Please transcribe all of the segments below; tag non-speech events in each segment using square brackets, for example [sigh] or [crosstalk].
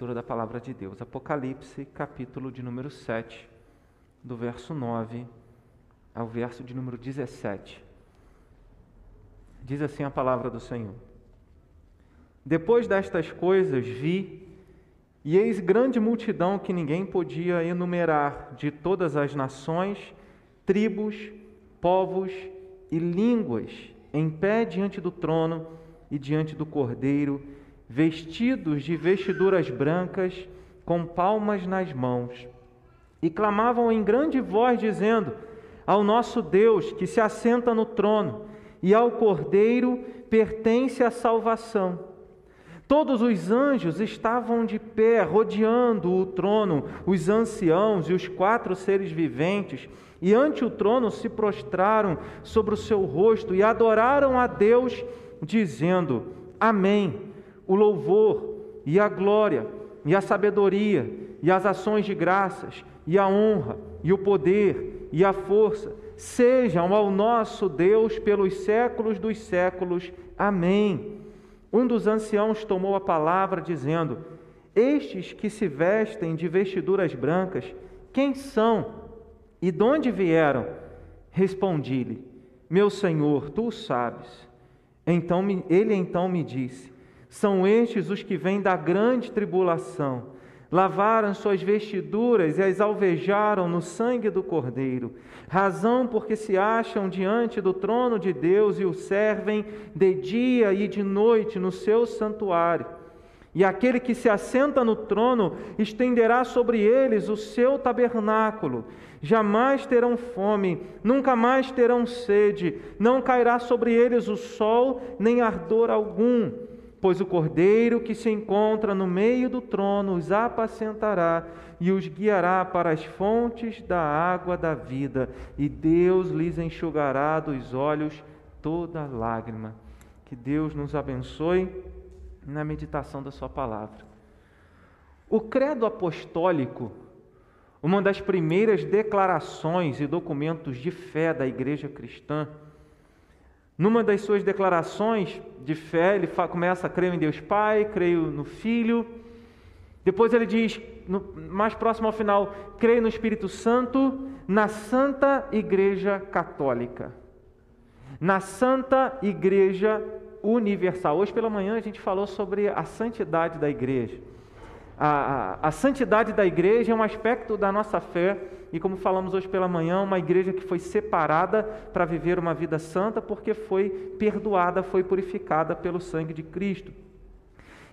leitura da palavra de Deus. Apocalipse, capítulo de número 7, do verso 9 ao verso de número 17. Diz assim a palavra do Senhor: Depois destas coisas vi, e eis grande multidão que ninguém podia enumerar, de todas as nações, tribos, povos e línguas, em pé diante do trono e diante do cordeiro, vestidos de vestiduras brancas, com palmas nas mãos, e clamavam em grande voz, dizendo: Ao nosso Deus que se assenta no trono, e ao Cordeiro pertence a salvação. Todos os anjos estavam de pé, rodeando o trono, os anciãos e os quatro seres viventes, e ante o trono se prostraram sobre o seu rosto e adoraram a Deus, dizendo: Amém o louvor e a glória e a sabedoria e as ações de graças e a honra e o poder e a força sejam ao nosso Deus pelos séculos dos séculos. Amém. Um dos anciãos tomou a palavra, dizendo: Estes que se vestem de vestiduras brancas, quem são e de onde vieram? Respondi-lhe: Meu senhor, tu o sabes. Então ele então me disse: são estes os que vêm da grande tribulação. Lavaram suas vestiduras e as alvejaram no sangue do Cordeiro, razão porque se acham diante do trono de Deus e o servem de dia e de noite no seu santuário. E aquele que se assenta no trono estenderá sobre eles o seu tabernáculo. Jamais terão fome, nunca mais terão sede, não cairá sobre eles o sol, nem ardor algum pois o cordeiro que se encontra no meio do trono os apacentará e os guiará para as fontes da água da vida, e Deus lhes enxugará dos olhos toda lágrima. Que Deus nos abençoe na meditação da Sua palavra. O credo apostólico, uma das primeiras declarações e documentos de fé da igreja cristã, numa das suas declarações de fé, ele começa crer em Deus Pai, creio no Filho. Depois ele diz, no, mais próximo ao final, creio no Espírito Santo, na Santa Igreja Católica. Na Santa Igreja Universal. Hoje pela manhã a gente falou sobre a santidade da igreja. A, a, a santidade da igreja é um aspecto da nossa fé e como falamos hoje pela manhã, uma igreja que foi separada para viver uma vida santa porque foi perdoada, foi purificada pelo sangue de Cristo.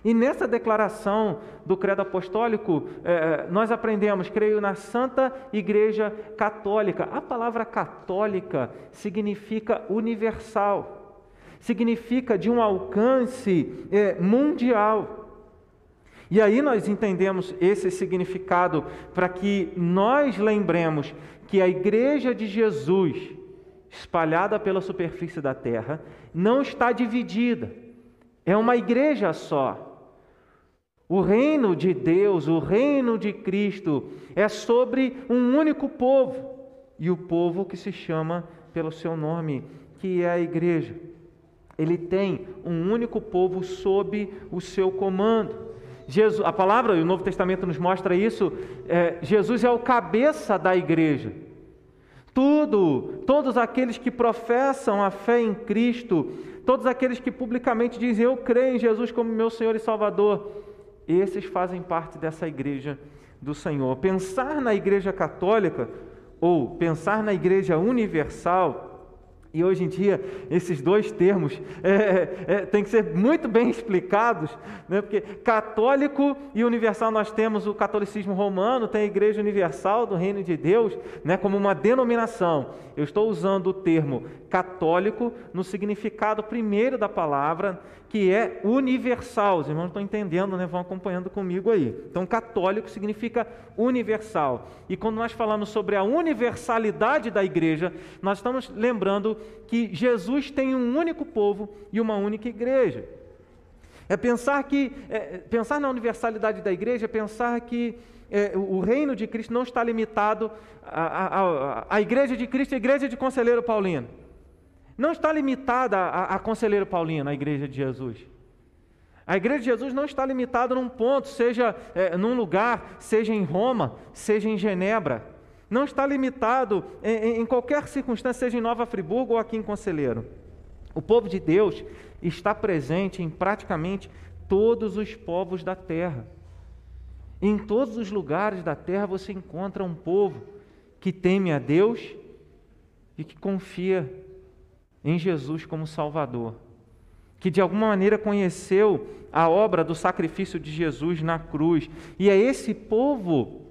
E nessa declaração do credo apostólico, é, nós aprendemos, creio na Santa Igreja Católica. A palavra católica significa universal, significa de um alcance é, mundial. E aí nós entendemos esse significado para que nós lembremos que a igreja de Jesus, espalhada pela superfície da terra, não está dividida, é uma igreja só. O reino de Deus, o reino de Cristo, é sobre um único povo, e o povo que se chama pelo seu nome, que é a igreja. Ele tem um único povo sob o seu comando. Jesus, a palavra e o Novo Testamento nos mostra isso. É, Jesus é o cabeça da igreja. Tudo, todos aqueles que professam a fé em Cristo, todos aqueles que publicamente dizem eu creio em Jesus como meu Senhor e Salvador, esses fazem parte dessa igreja do Senhor. Pensar na igreja católica ou pensar na igreja universal e hoje em dia, esses dois termos é, é, têm que ser muito bem explicados, né? porque católico e universal nós temos o catolicismo romano, tem a Igreja Universal do Reino de Deus, né? como uma denominação. Eu estou usando o termo católico no significado primeiro da palavra, que é universal. Os irmãos estão entendendo, né? vão acompanhando comigo aí. Então, católico significa universal. E quando nós falamos sobre a universalidade da igreja, nós estamos lembrando que Jesus tem um único povo e uma única igreja. É pensar que é, pensar na universalidade da igreja, é pensar que é, o reino de Cristo não está limitado à, à, à igreja de Cristo, a igreja de Conselheiro Paulino. Não está limitada a, a Conselheiro Paulino, a igreja de Jesus. A igreja de Jesus não está limitada num ponto, seja é, num lugar, seja em Roma, seja em Genebra. Não está limitado em, em qualquer circunstância, seja em Nova Friburgo ou aqui em Conselheiro. O povo de Deus está presente em praticamente todos os povos da terra. Em todos os lugares da terra você encontra um povo que teme a Deus e que confia em Jesus como Salvador, que de alguma maneira conheceu a obra do sacrifício de Jesus na cruz. E é esse povo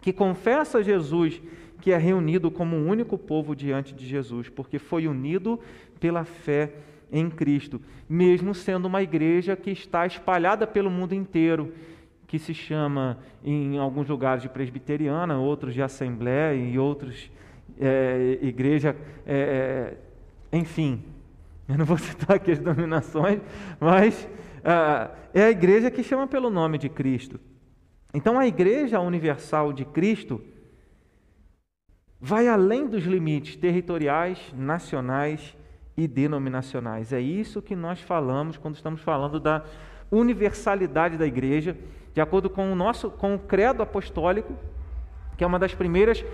que confessa Jesus que é reunido como um único povo diante de Jesus, porque foi unido pela fé em Cristo, mesmo sendo uma igreja que está espalhada pelo mundo inteiro, que se chama em alguns lugares de presbiteriana, outros de assembleia e outros é, igreja, é enfim, eu não vou citar aqui as denominações, mas ah, é a igreja que chama pelo nome de Cristo. Então a igreja universal de Cristo vai além dos limites territoriais, nacionais e denominacionais. É isso que nós falamos quando estamos falando da universalidade da igreja, de acordo com o nosso com o credo apostólico, que é uma das primeiras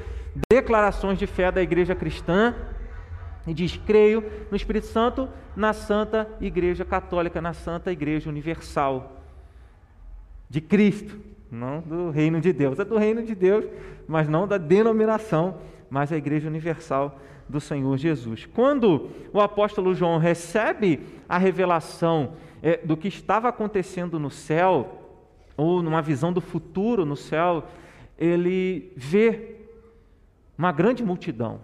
declarações de fé da igreja cristã, e diz: creio no Espírito Santo, na Santa Igreja Católica, na Santa Igreja Universal de Cristo, não do reino de Deus. É do reino de Deus, mas não da denominação, mas a Igreja Universal do Senhor Jesus. Quando o apóstolo João recebe a revelação é, do que estava acontecendo no céu, ou numa visão do futuro no céu, ele vê uma grande multidão.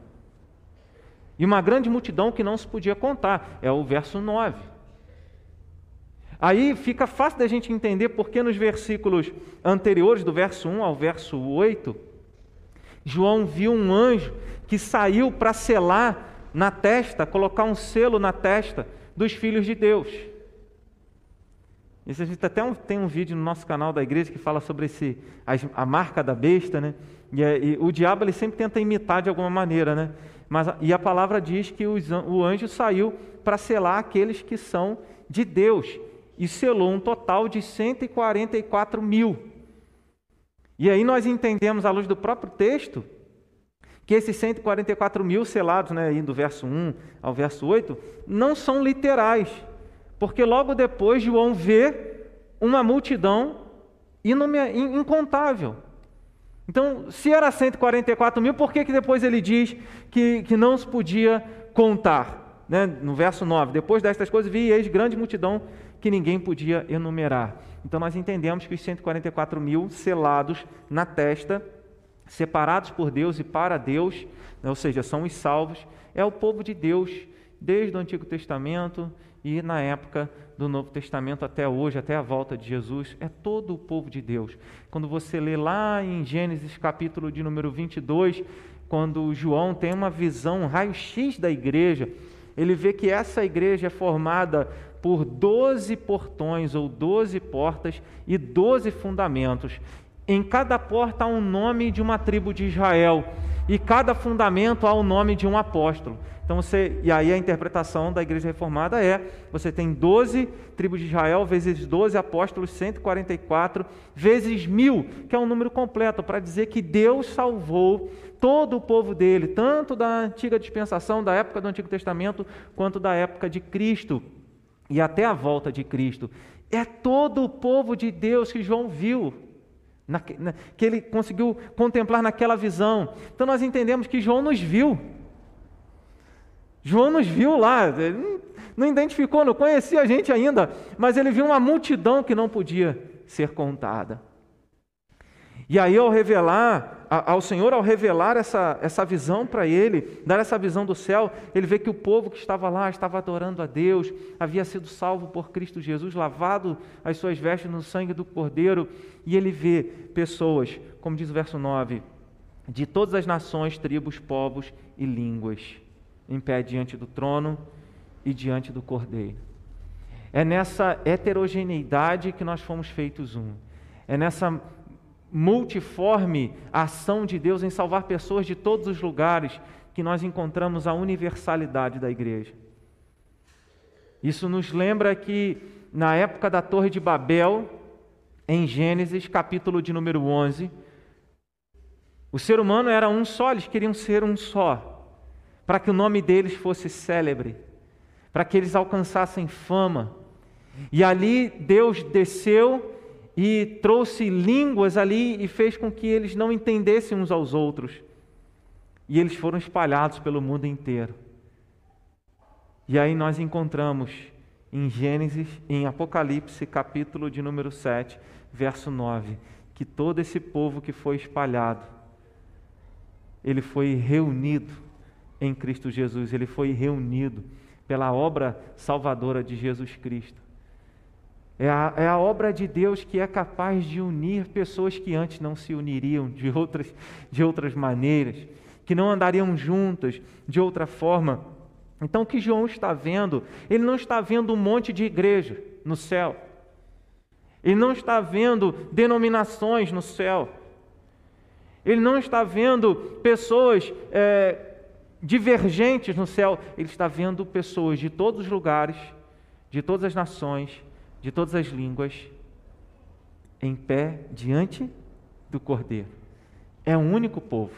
E uma grande multidão que não se podia contar. É o verso 9. Aí fica fácil da gente entender porque nos versículos anteriores, do verso 1 ao verso 8, João viu um anjo que saiu para selar na testa, colocar um selo na testa dos filhos de Deus. Isso a gente até um, tem um vídeo no nosso canal da igreja que fala sobre esse, a, a marca da besta, né? E, e, o diabo ele sempre tenta imitar de alguma maneira, né? Mas, e a palavra diz que os, o anjo saiu para selar aqueles que são de Deus e selou um total de 144 mil. E aí nós entendemos, à luz do próprio texto, que esses 144 mil selados, né, do verso 1 ao verso 8, não são literais porque logo depois João vê uma multidão incontável. Então, se era 144 mil, por que, que depois ele diz que, que não se podia contar? Né? No verso 9: Depois destas coisas vi eis grande multidão que ninguém podia enumerar. Então, nós entendemos que os 144 mil selados na testa, separados por Deus e para Deus, né? ou seja, são os salvos, é o povo de Deus desde o Antigo Testamento e na época do Novo Testamento até hoje, até a volta de Jesus, é todo o povo de Deus. Quando você lê lá em Gênesis capítulo de número 22, quando João tem uma visão, um raio-x da igreja, ele vê que essa igreja é formada por doze portões ou doze portas e doze fundamentos. Em cada porta há um nome de uma tribo de Israel e cada fundamento há o nome de um apóstolo. Então você, e aí a interpretação da igreja reformada é: você tem 12 tribos de Israel, vezes 12 apóstolos, 144, vezes mil, que é um número completo, para dizer que Deus salvou todo o povo dele, tanto da antiga dispensação, da época do Antigo Testamento, quanto da época de Cristo e até a volta de Cristo. É todo o povo de Deus que João viu, que ele conseguiu contemplar naquela visão. Então nós entendemos que João nos viu. João nos viu lá, ele não identificou, não conhecia a gente ainda, mas ele viu uma multidão que não podia ser contada. E aí, ao revelar, ao Senhor, ao revelar essa, essa visão para ele, dar essa visão do céu, ele vê que o povo que estava lá estava adorando a Deus, havia sido salvo por Cristo Jesus, lavado as suas vestes no sangue do Cordeiro, e ele vê pessoas, como diz o verso 9, de todas as nações, tribos, povos e línguas em pé diante do trono e diante do Cordeiro. É nessa heterogeneidade que nós fomos feitos um. É nessa multiforme ação de Deus em salvar pessoas de todos os lugares que nós encontramos a universalidade da igreja. Isso nos lembra que na época da Torre de Babel, em Gênesis, capítulo de número 11. O ser humano era um só, eles queriam ser um só, para que o nome deles fosse célebre, para que eles alcançassem fama. E ali Deus desceu e trouxe línguas ali e fez com que eles não entendessem uns aos outros. E eles foram espalhados pelo mundo inteiro. E aí nós encontramos em Gênesis, em Apocalipse, capítulo de número 7, verso 9, que todo esse povo que foi espalhado, ele foi reunido em Cristo Jesus, ele foi reunido pela obra salvadora de Jesus Cristo. É a, é a, obra de Deus que é capaz de unir pessoas que antes não se uniriam de outras, de outras maneiras, que não andariam juntas de outra forma. Então, o que João está vendo, ele não está vendo um monte de igreja no céu, ele não está vendo denominações no céu, ele não está vendo pessoas é, divergentes no céu, ele está vendo pessoas de todos os lugares, de todas as nações, de todas as línguas, em pé diante do Cordeiro. É um único povo.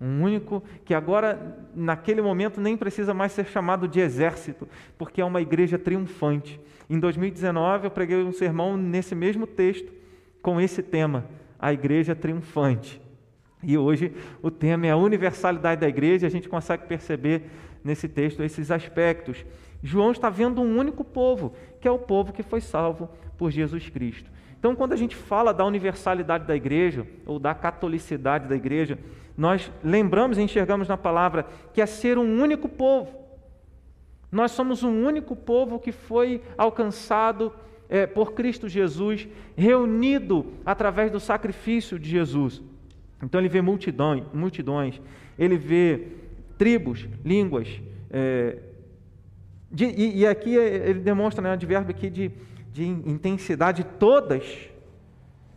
Um único que agora, naquele momento, nem precisa mais ser chamado de exército, porque é uma igreja triunfante. Em 2019, eu preguei um sermão nesse mesmo texto, com esse tema, a igreja triunfante. E hoje o tema é a universalidade da igreja, a gente consegue perceber nesse texto esses aspectos. João está vendo um único povo, que é o povo que foi salvo por Jesus Cristo. Então, quando a gente fala da universalidade da igreja, ou da catolicidade da igreja, nós lembramos e enxergamos na palavra que é ser um único povo. Nós somos um único povo que foi alcançado é, por Cristo Jesus, reunido através do sacrifício de Jesus. Então ele vê multidões, multidões ele vê tribos, línguas. É, de, e, e, aqui ele demonstra né, um advérbio aqui de, de intensidade, todas,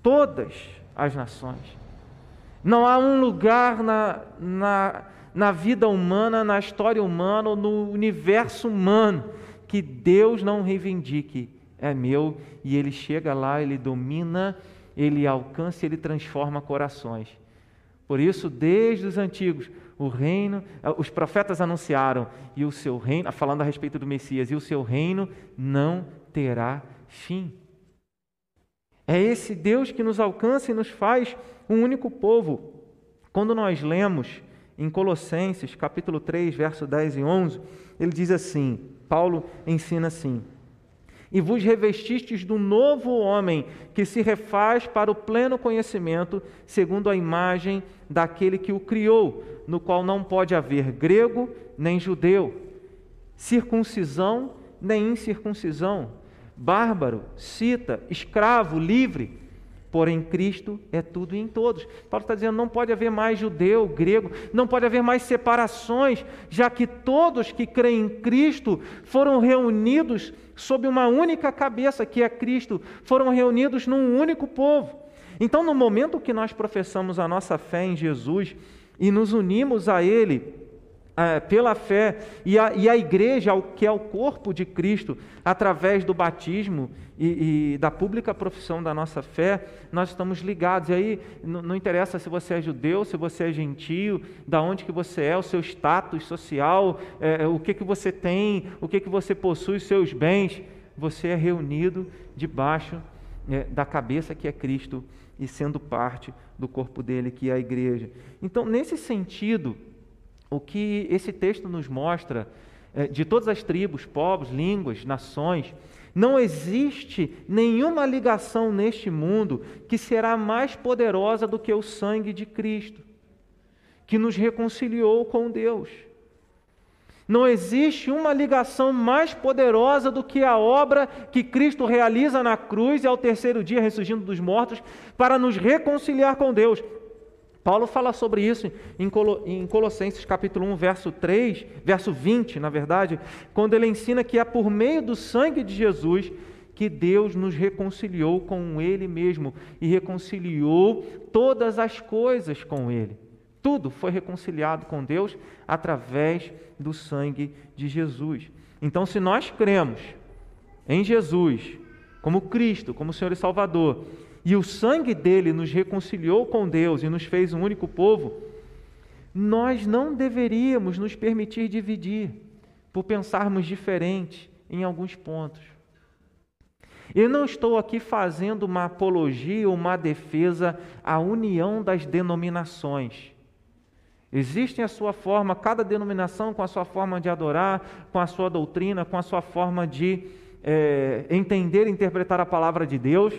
todas as nações. Não há um lugar na, na, na vida humana, na história humana, no universo humano, que Deus não reivindique. É meu, e ele chega lá, ele domina, ele alcança, ele transforma corações. Por isso, desde os antigos, o reino, os profetas anunciaram, e o seu reino, falando a respeito do Messias, e o seu reino não terá fim. É esse Deus que nos alcança e nos faz um único povo. Quando nós lemos em Colossenses, capítulo 3, verso 10 e 11, ele diz assim: Paulo ensina assim: E vos revestistes do novo homem, que se refaz para o pleno conhecimento, segundo a imagem daquele que o criou, no qual não pode haver grego nem judeu, circuncisão nem incircuncisão, bárbaro, cita, escravo, livre Porém, Cristo é tudo em todos. Paulo está dizendo: não pode haver mais judeu, grego, não pode haver mais separações, já que todos que creem em Cristo foram reunidos sob uma única cabeça, que é Cristo, foram reunidos num único povo. Então, no momento que nós professamos a nossa fé em Jesus e nos unimos a Ele, é, pela fé e a, e a igreja, que é o corpo de Cristo, através do batismo e, e da pública profissão da nossa fé, nós estamos ligados. E aí não, interessa se você é judeu, se você é gentio, da onde que você é, o seu status social, é, o que, que você tem, o que, que você possui, os seus bens. Você é reunido debaixo é, da cabeça que é Cristo e sendo parte do corpo dele, que é a igreja. Então, nesse sentido, o que esse texto nos mostra é, de todas as tribos, povos, línguas, nações, não existe nenhuma ligação neste mundo que será mais poderosa do que o sangue de Cristo, que nos reconciliou com Deus. Não existe uma ligação mais poderosa do que a obra que Cristo realiza na cruz e ao terceiro dia ressurgindo dos mortos para nos reconciliar com Deus. Paulo fala sobre isso em Colossenses capítulo 1, verso 3, verso 20, na verdade, quando ele ensina que é por meio do sangue de Jesus que Deus nos reconciliou com Ele mesmo e reconciliou todas as coisas com Ele. Tudo foi reconciliado com Deus através do sangue de Jesus. Então, se nós cremos em Jesus, como Cristo, como Senhor e Salvador, e o sangue dele nos reconciliou com Deus e nos fez um único povo, nós não deveríamos nos permitir dividir por pensarmos diferente em alguns pontos. Eu não estou aqui fazendo uma apologia ou uma defesa à união das denominações. Existem a sua forma, cada denominação com a sua forma de adorar, com a sua doutrina, com a sua forma de é, entender e interpretar a palavra de Deus.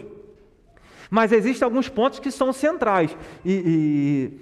Mas existem alguns pontos que são centrais. E,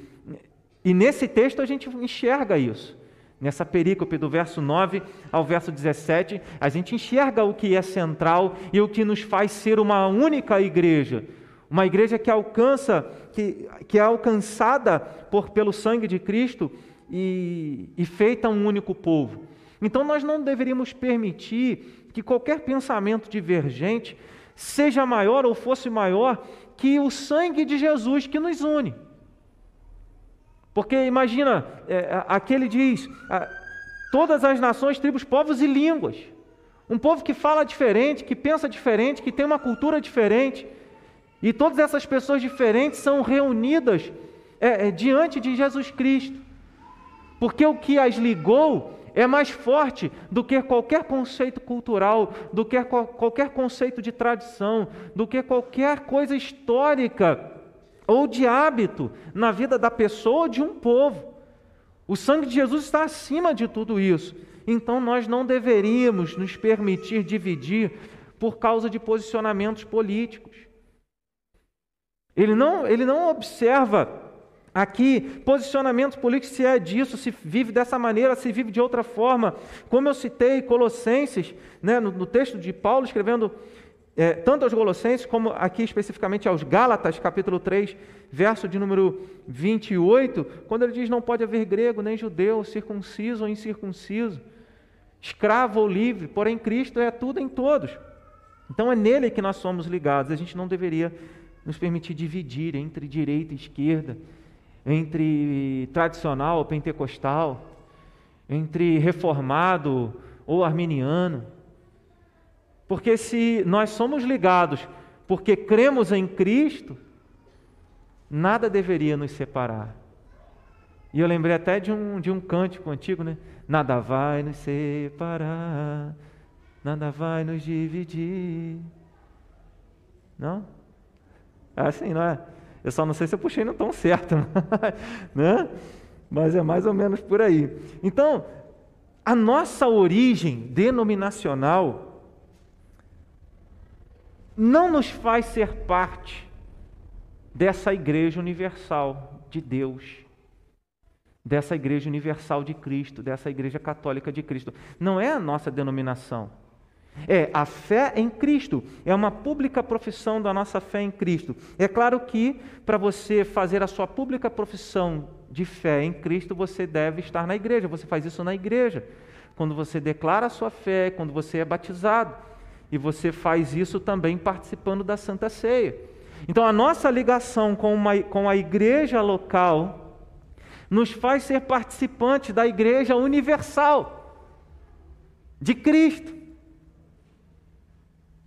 e, e nesse texto a gente enxerga isso. Nessa perícope do verso 9 ao verso 17, a gente enxerga o que é central e o que nos faz ser uma única igreja. Uma igreja que alcança, que, que é alcançada por, pelo sangue de Cristo e, e feita um único povo. Então nós não deveríamos permitir que qualquer pensamento divergente seja maior ou fosse maior que o sangue de Jesus que nos une. Porque imagina, é, aquele diz: todas as nações, tribos, povos e línguas. Um povo que fala diferente, que pensa diferente, que tem uma cultura diferente. E todas essas pessoas diferentes são reunidas é, é, diante de Jesus Cristo. Porque o que as ligou é mais forte do que qualquer conceito cultural, do que qualquer conceito de tradição, do que qualquer coisa histórica ou de hábito na vida da pessoa ou de um povo. O sangue de Jesus está acima de tudo isso. Então nós não deveríamos nos permitir dividir por causa de posicionamentos políticos. Ele não, ele não observa aqui posicionamentos políticos, se é disso, se vive dessa maneira, se vive de outra forma. Como eu citei Colossenses, né, no, no texto de Paulo escrevendo é, tanto aos Colossenses, como aqui especificamente aos Gálatas, capítulo 3, verso de número 28, quando ele diz: Não pode haver grego nem judeu, circunciso ou incircunciso, escravo ou livre, porém Cristo é tudo em todos. Então é nele que nós somos ligados. A gente não deveria nos permitir dividir entre direita e esquerda, entre tradicional ou pentecostal, entre reformado ou arminiano. Porque se nós somos ligados porque cremos em Cristo, nada deveria nos separar. E eu lembrei até de um, de um cântico antigo, né? Nada vai nos separar, nada vai nos dividir. Não? É assim, não é? Eu só não sei se eu puxei no tom certo, [laughs] né? Mas é mais ou menos por aí. Então, a nossa origem denominacional não nos faz ser parte dessa igreja universal de Deus, dessa igreja universal de Cristo, dessa igreja católica de Cristo. Não é a nossa denominação. É a fé em Cristo, é uma pública profissão da nossa fé em Cristo. É claro que para você fazer a sua pública profissão de fé em Cristo, você deve estar na igreja, você faz isso na igreja. Quando você declara a sua fé, quando você é batizado. E você faz isso também participando da Santa Ceia. Então, a nossa ligação com, uma, com a igreja local nos faz ser participantes da igreja universal de Cristo.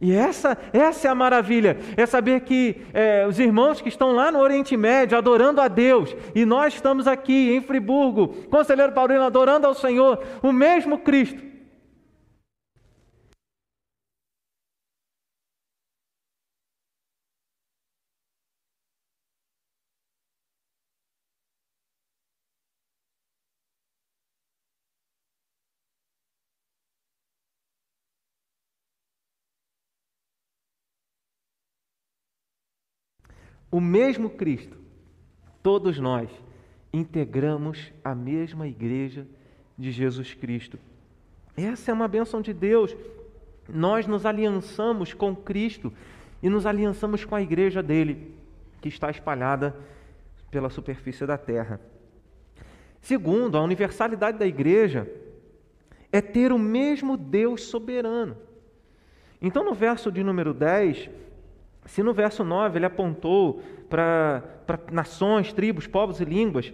E essa, essa é a maravilha, é saber que é, os irmãos que estão lá no Oriente Médio adorando a Deus, e nós estamos aqui em Friburgo, Conselheiro Paulino, adorando ao Senhor, o mesmo Cristo, o mesmo Cristo, todos nós integramos a mesma igreja de Jesus Cristo. Essa é uma bênção de Deus. Nós nos aliançamos com Cristo e nos aliançamos com a igreja dele, que está espalhada pela superfície da terra. Segundo, a universalidade da igreja é ter o mesmo Deus soberano. Então, no verso de número 10, se no verso 9 ele apontou para nações, tribos, povos e línguas,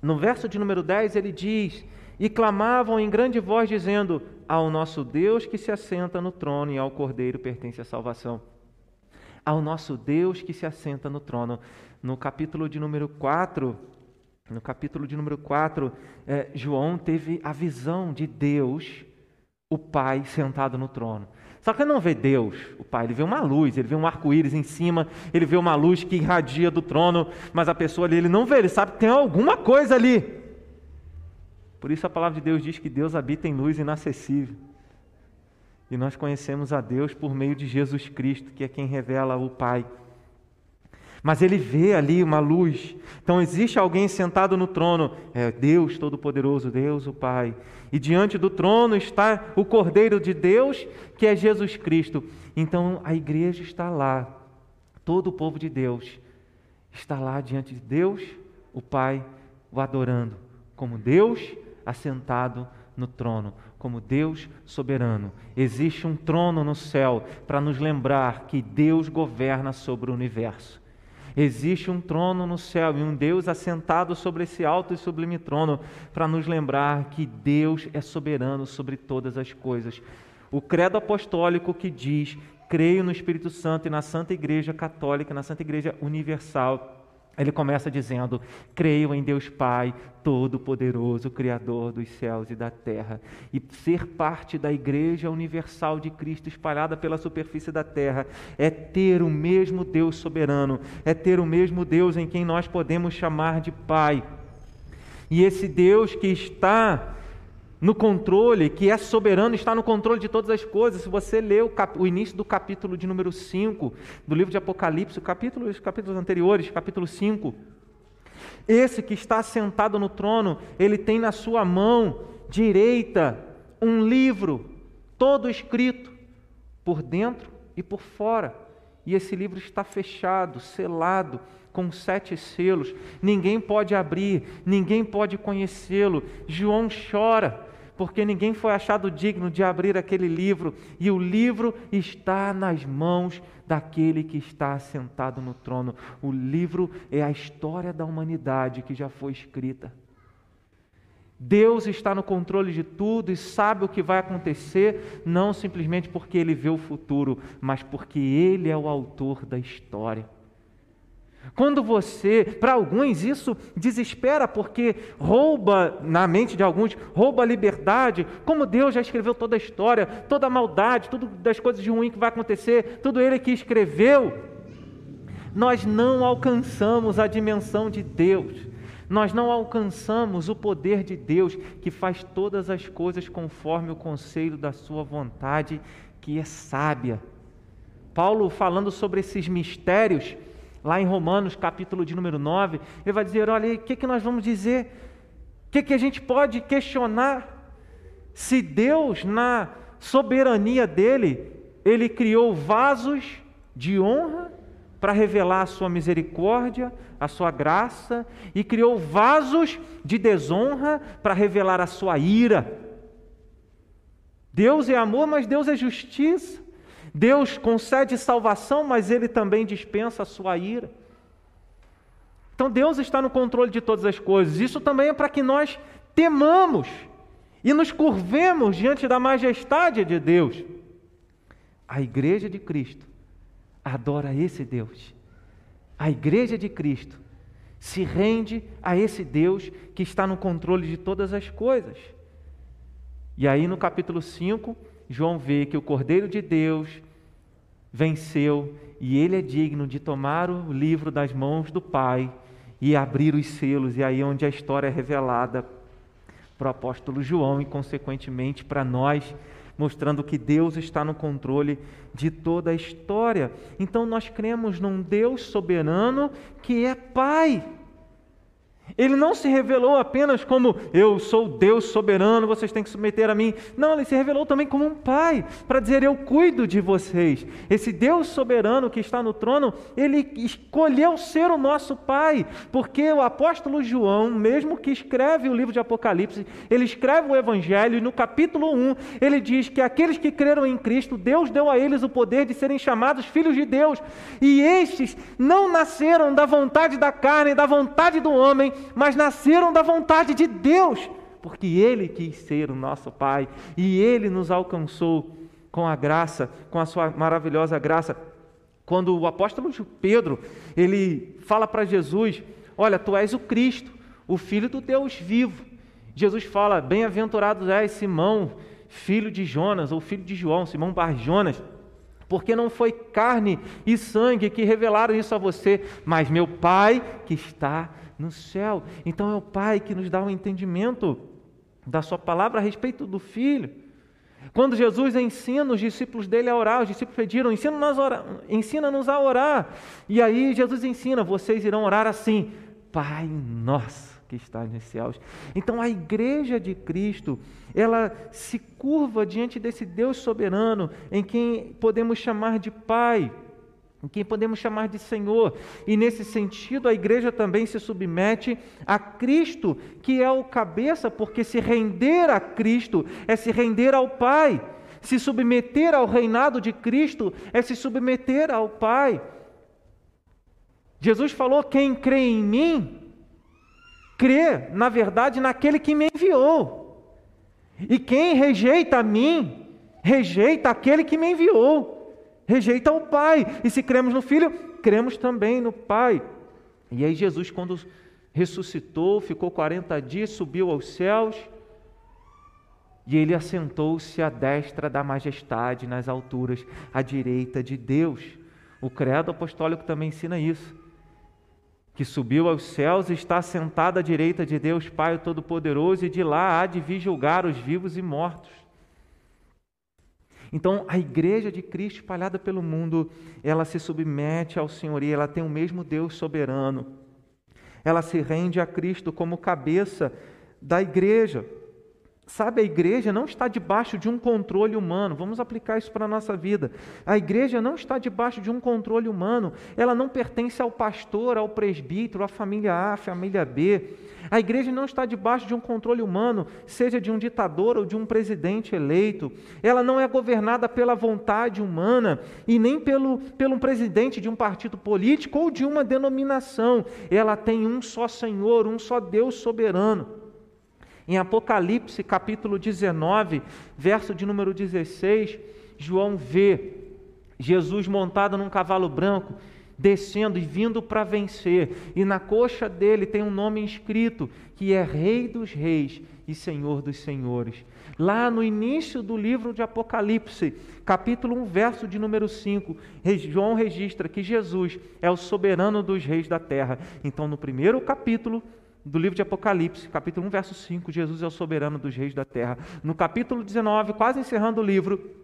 no verso de número 10 ele diz e clamavam em grande voz, dizendo: Ao nosso Deus que se assenta no trono e ao Cordeiro pertence a salvação. Ao nosso Deus que se assenta no trono. No capítulo de número 4, no capítulo de número 4, é, João teve a visão de Deus, o Pai, sentado no trono. Só que ele não vê Deus, o Pai, ele vê uma luz, ele vê um arco-íris em cima, ele vê uma luz que irradia do trono, mas a pessoa ali, ele não vê, ele sabe que tem alguma coisa ali. Por isso a palavra de Deus diz que Deus habita em luz inacessível. E nós conhecemos a Deus por meio de Jesus Cristo, que é quem revela o Pai. Mas ele vê ali uma luz. Então existe alguém sentado no trono, é Deus Todo-Poderoso, Deus o Pai. E diante do trono está o Cordeiro de Deus, que é Jesus Cristo. Então a igreja está lá, todo o povo de Deus está lá diante de Deus, o Pai, o adorando como Deus assentado no trono, como Deus soberano. Existe um trono no céu para nos lembrar que Deus governa sobre o universo. Existe um trono no céu e um Deus assentado sobre esse alto e sublime trono para nos lembrar que Deus é soberano sobre todas as coisas. O credo apostólico que diz: creio no Espírito Santo e na Santa Igreja Católica, na Santa Igreja Universal ele começa dizendo: Creio em Deus Pai, Todo-Poderoso, Criador dos céus e da terra. E ser parte da Igreja Universal de Cristo espalhada pela superfície da terra é ter o mesmo Deus soberano, é ter o mesmo Deus em quem nós podemos chamar de Pai. E esse Deus que está no controle, que é soberano, está no controle de todas as coisas. Se você ler o, cap... o início do capítulo de número 5 do livro de Apocalipse, os capítulos anteriores, capítulo 5, esse que está sentado no trono, ele tem na sua mão direita um livro, todo escrito, por dentro e por fora. E esse livro está fechado, selado, com sete selos. Ninguém pode abrir, ninguém pode conhecê-lo. João chora porque ninguém foi achado digno de abrir aquele livro, e o livro está nas mãos daquele que está sentado no trono. O livro é a história da humanidade que já foi escrita. Deus está no controle de tudo e sabe o que vai acontecer, não simplesmente porque ele vê o futuro, mas porque ele é o autor da história. Quando você, para alguns isso desespera porque rouba na mente de alguns, rouba a liberdade, como Deus já escreveu toda a história, toda a maldade, tudo das coisas ruim que vai acontecer, tudo ele que escreveu. Nós não alcançamos a dimensão de Deus. Nós não alcançamos o poder de Deus que faz todas as coisas conforme o conselho da sua vontade, que é sábia. Paulo falando sobre esses mistérios, lá em Romanos, capítulo de número 9, ele vai dizer: olha, o que, que nós vamos dizer? O que, que a gente pode questionar? Se Deus, na soberania dele, ele criou vasos de honra para revelar a sua misericórdia, a sua graça, e criou vasos de desonra para revelar a sua ira. Deus é amor, mas Deus é justiça. Deus concede salvação, mas ele também dispensa a sua ira. Então Deus está no controle de todas as coisas. Isso também é para que nós temamos e nos curvemos diante da majestade de Deus. A igreja de Cristo adora esse Deus. A igreja de Cristo se rende a esse Deus que está no controle de todas as coisas. E aí no capítulo 5, João vê que o Cordeiro de Deus venceu e ele é digno de tomar o livro das mãos do Pai e abrir os selos, e aí é onde a história é revelada para o apóstolo João e, consequentemente, para nós, mostrando que Deus está no controle de toda a história. Então, nós cremos num Deus soberano que é Pai. Ele não se revelou apenas como eu sou Deus soberano, vocês têm que submeter a mim. Não, ele se revelou também como um pai, para dizer eu cuido de vocês. Esse Deus soberano que está no trono, ele escolheu ser o nosso pai, porque o apóstolo João, mesmo que escreve o livro de Apocalipse, ele escreve o evangelho e no capítulo 1, ele diz que aqueles que creram em Cristo, Deus deu a eles o poder de serem chamados filhos de Deus. E estes não nasceram da vontade da carne, da vontade do homem, mas nasceram da vontade de Deus, porque Ele quis ser o nosso Pai e Ele nos alcançou com a graça, com a sua maravilhosa graça. Quando o apóstolo Pedro, ele fala para Jesus, olha, tu és o Cristo, o Filho do Deus vivo. Jesus fala, bem-aventurado és Simão, filho de Jonas, ou filho de João, Simão Bar Jonas, porque não foi carne e sangue que revelaram isso a você, mas meu Pai que está no céu. Então é o Pai que nos dá o um entendimento da Sua palavra a respeito do Filho. Quando Jesus ensina os discípulos dele a orar, os discípulos pediram: ensina-nos a orar. Ensina a orar. E aí Jesus ensina: vocês irão orar assim, Pai nosso que está nos céus. Então a igreja de Cristo, ela se curva diante desse Deus soberano, em quem podemos chamar de Pai, quem podemos chamar de Senhor. E nesse sentido, a igreja também se submete a Cristo, que é o cabeça, porque se render a Cristo é se render ao Pai. Se submeter ao reinado de Cristo é se submeter ao Pai. Jesus falou: quem crê em mim, crê, na verdade, naquele que me enviou. E quem rejeita a mim, rejeita aquele que me enviou, rejeita o Pai. E se cremos no Filho, cremos também no Pai. E aí, Jesus, quando ressuscitou, ficou 40 dias, subiu aos céus, e ele assentou-se à destra da majestade nas alturas, à direita de Deus. O credo apostólico também ensina isso que subiu aos céus e está sentado à direita de Deus Pai Todo-Poderoso, e de lá há de vir julgar os vivos e mortos. Então, a igreja de Cristo espalhada pelo mundo, ela se submete ao Senhor e ela tem o mesmo Deus soberano. Ela se rende a Cristo como cabeça da igreja. Sabe, a igreja não está debaixo de um controle humano. Vamos aplicar isso para a nossa vida. A igreja não está debaixo de um controle humano. Ela não pertence ao pastor, ao presbítero, à família A, à família B. A igreja não está debaixo de um controle humano, seja de um ditador ou de um presidente eleito. Ela não é governada pela vontade humana e nem pelo, pelo presidente de um partido político ou de uma denominação. Ela tem um só Senhor, um só Deus soberano. Em Apocalipse, capítulo 19, verso de número 16, João vê Jesus montado num cavalo branco, descendo e vindo para vencer, e na coxa dele tem um nome escrito, que é Rei dos Reis e Senhor dos Senhores. Lá no início do livro de Apocalipse, capítulo 1, verso de número 5, João registra que Jesus é o soberano dos reis da terra. Então, no primeiro capítulo, do livro de Apocalipse, capítulo 1, verso 5, Jesus é o soberano dos reis da terra. No capítulo 19, quase encerrando o livro,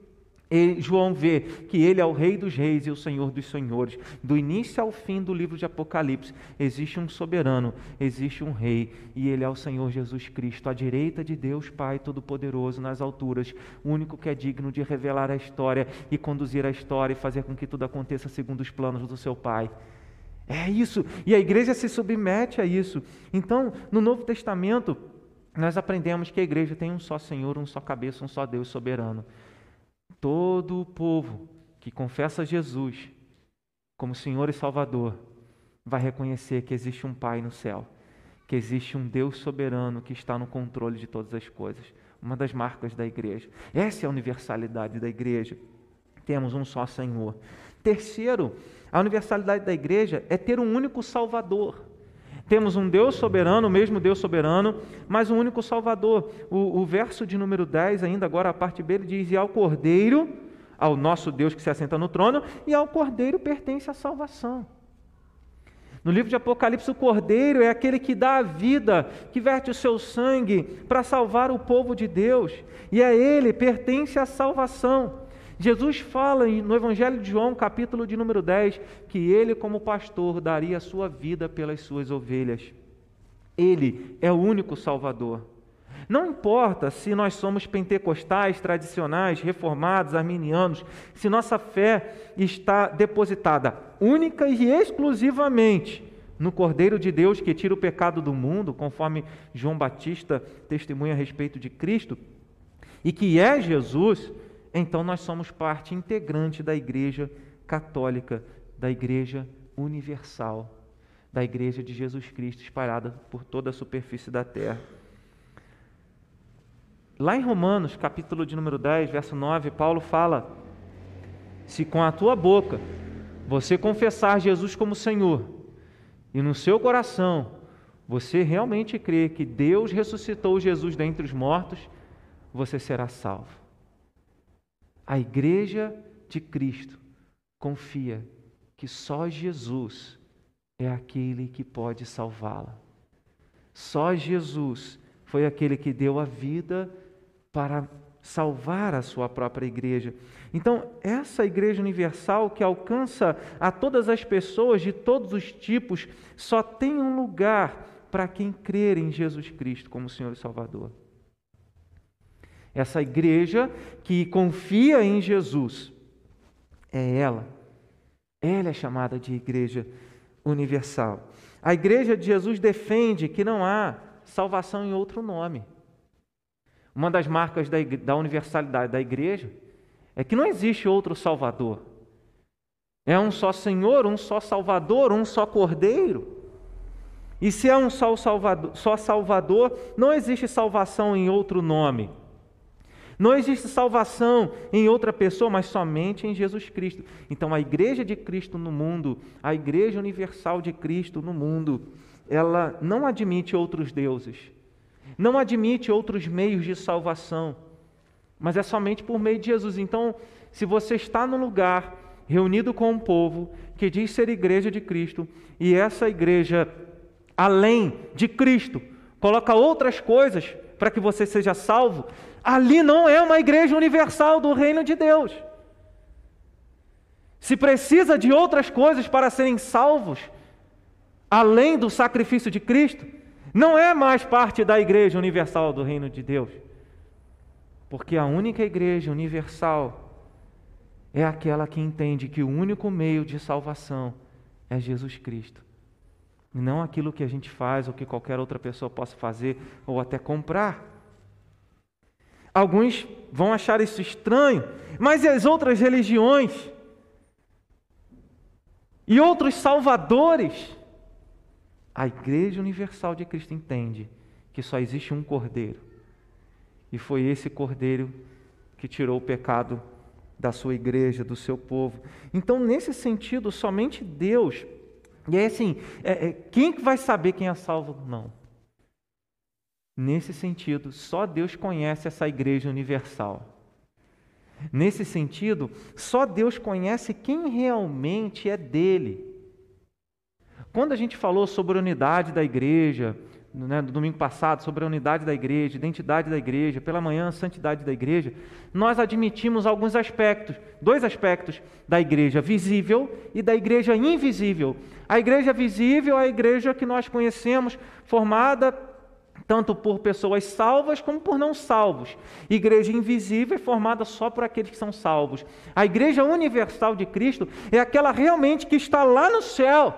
João vê que ele é o Rei dos Reis e o Senhor dos Senhores. Do início ao fim do livro de Apocalipse, existe um soberano, existe um Rei, e ele é o Senhor Jesus Cristo, à direita de Deus Pai Todo-Poderoso nas alturas, único que é digno de revelar a história e conduzir a história e fazer com que tudo aconteça segundo os planos do seu Pai. É isso. E a igreja se submete a isso. Então, no Novo Testamento, nós aprendemos que a igreja tem um só Senhor, um só cabeça, um só Deus soberano. Todo o povo que confessa Jesus como Senhor e Salvador vai reconhecer que existe um Pai no céu, que existe um Deus soberano que está no controle de todas as coisas. Uma das marcas da igreja. Essa é a universalidade da igreja. Temos um só Senhor. Terceiro, a universalidade da igreja é ter um único Salvador. Temos um Deus soberano, o mesmo Deus soberano, mas um único Salvador. O, o verso de número 10, ainda agora a parte B, ele diz: E ao Cordeiro, ao nosso Deus que se assenta no trono, e ao Cordeiro pertence a salvação. No livro de Apocalipse, o Cordeiro é aquele que dá a vida, que verte o seu sangue para salvar o povo de Deus, e a ele pertence a salvação. Jesus fala no Evangelho de João, capítulo de número 10, que ele, como pastor, daria a sua vida pelas suas ovelhas. Ele é o único Salvador. Não importa se nós somos pentecostais, tradicionais, reformados, arminianos, se nossa fé está depositada única e exclusivamente no Cordeiro de Deus que tira o pecado do mundo, conforme João Batista testemunha a respeito de Cristo, e que é Jesus, então nós somos parte integrante da Igreja Católica, da Igreja Universal, da Igreja de Jesus Cristo espalhada por toda a superfície da terra. Lá em Romanos, capítulo de número 10, verso 9, Paulo fala: Se com a tua boca você confessar Jesus como Senhor e no seu coração você realmente crê que Deus ressuscitou Jesus dentre os mortos, você será salvo. A igreja de Cristo confia que só Jesus é aquele que pode salvá-la. Só Jesus foi aquele que deu a vida para salvar a sua própria igreja. Então, essa igreja universal que alcança a todas as pessoas de todos os tipos, só tem um lugar para quem crer em Jesus Cristo como Senhor e Salvador. Essa igreja que confia em Jesus é ela. Ela é chamada de igreja universal. A igreja de Jesus defende que não há salvação em outro nome. Uma das marcas da, da universalidade da igreja é que não existe outro Salvador. É um só Senhor, um só Salvador, um só Cordeiro. E se é um só Salvador, só Salvador, não existe salvação em outro nome. Não existe salvação em outra pessoa, mas somente em Jesus Cristo. Então, a igreja de Cristo no mundo, a igreja universal de Cristo no mundo, ela não admite outros deuses não admite outros meios de salvação, mas é somente por meio de Jesus. Então, se você está no lugar reunido com um povo que diz ser igreja de Cristo, e essa igreja, além de Cristo, coloca outras coisas para que você seja salvo, ali não é uma igreja universal do reino de Deus. Se precisa de outras coisas para serem salvos, além do sacrifício de Cristo, não é mais parte da igreja universal do reino de Deus. Porque a única igreja universal é aquela que entende que o único meio de salvação é Jesus Cristo. E não aquilo que a gente faz ou que qualquer outra pessoa possa fazer ou até comprar. Alguns vão achar isso estranho, mas e as outras religiões? E outros salvadores? A Igreja Universal de Cristo entende que só existe um Cordeiro. E foi esse Cordeiro que tirou o pecado da sua igreja, do seu povo. Então, nesse sentido, somente Deus. E é assim: é, é, quem vai saber quem é salvo? Não. Nesse sentido, só Deus conhece essa igreja universal. Nesse sentido, só Deus conhece quem realmente é dele. Quando a gente falou sobre a unidade da igreja, né, no domingo passado, sobre a unidade da igreja, identidade da igreja, pela manhã, santidade da igreja, nós admitimos alguns aspectos, dois aspectos da igreja visível e da igreja invisível. A igreja visível é a igreja que nós conhecemos, formada tanto por pessoas salvas como por não salvos. Igreja invisível é formada só por aqueles que são salvos. A igreja universal de Cristo é aquela realmente que está lá no céu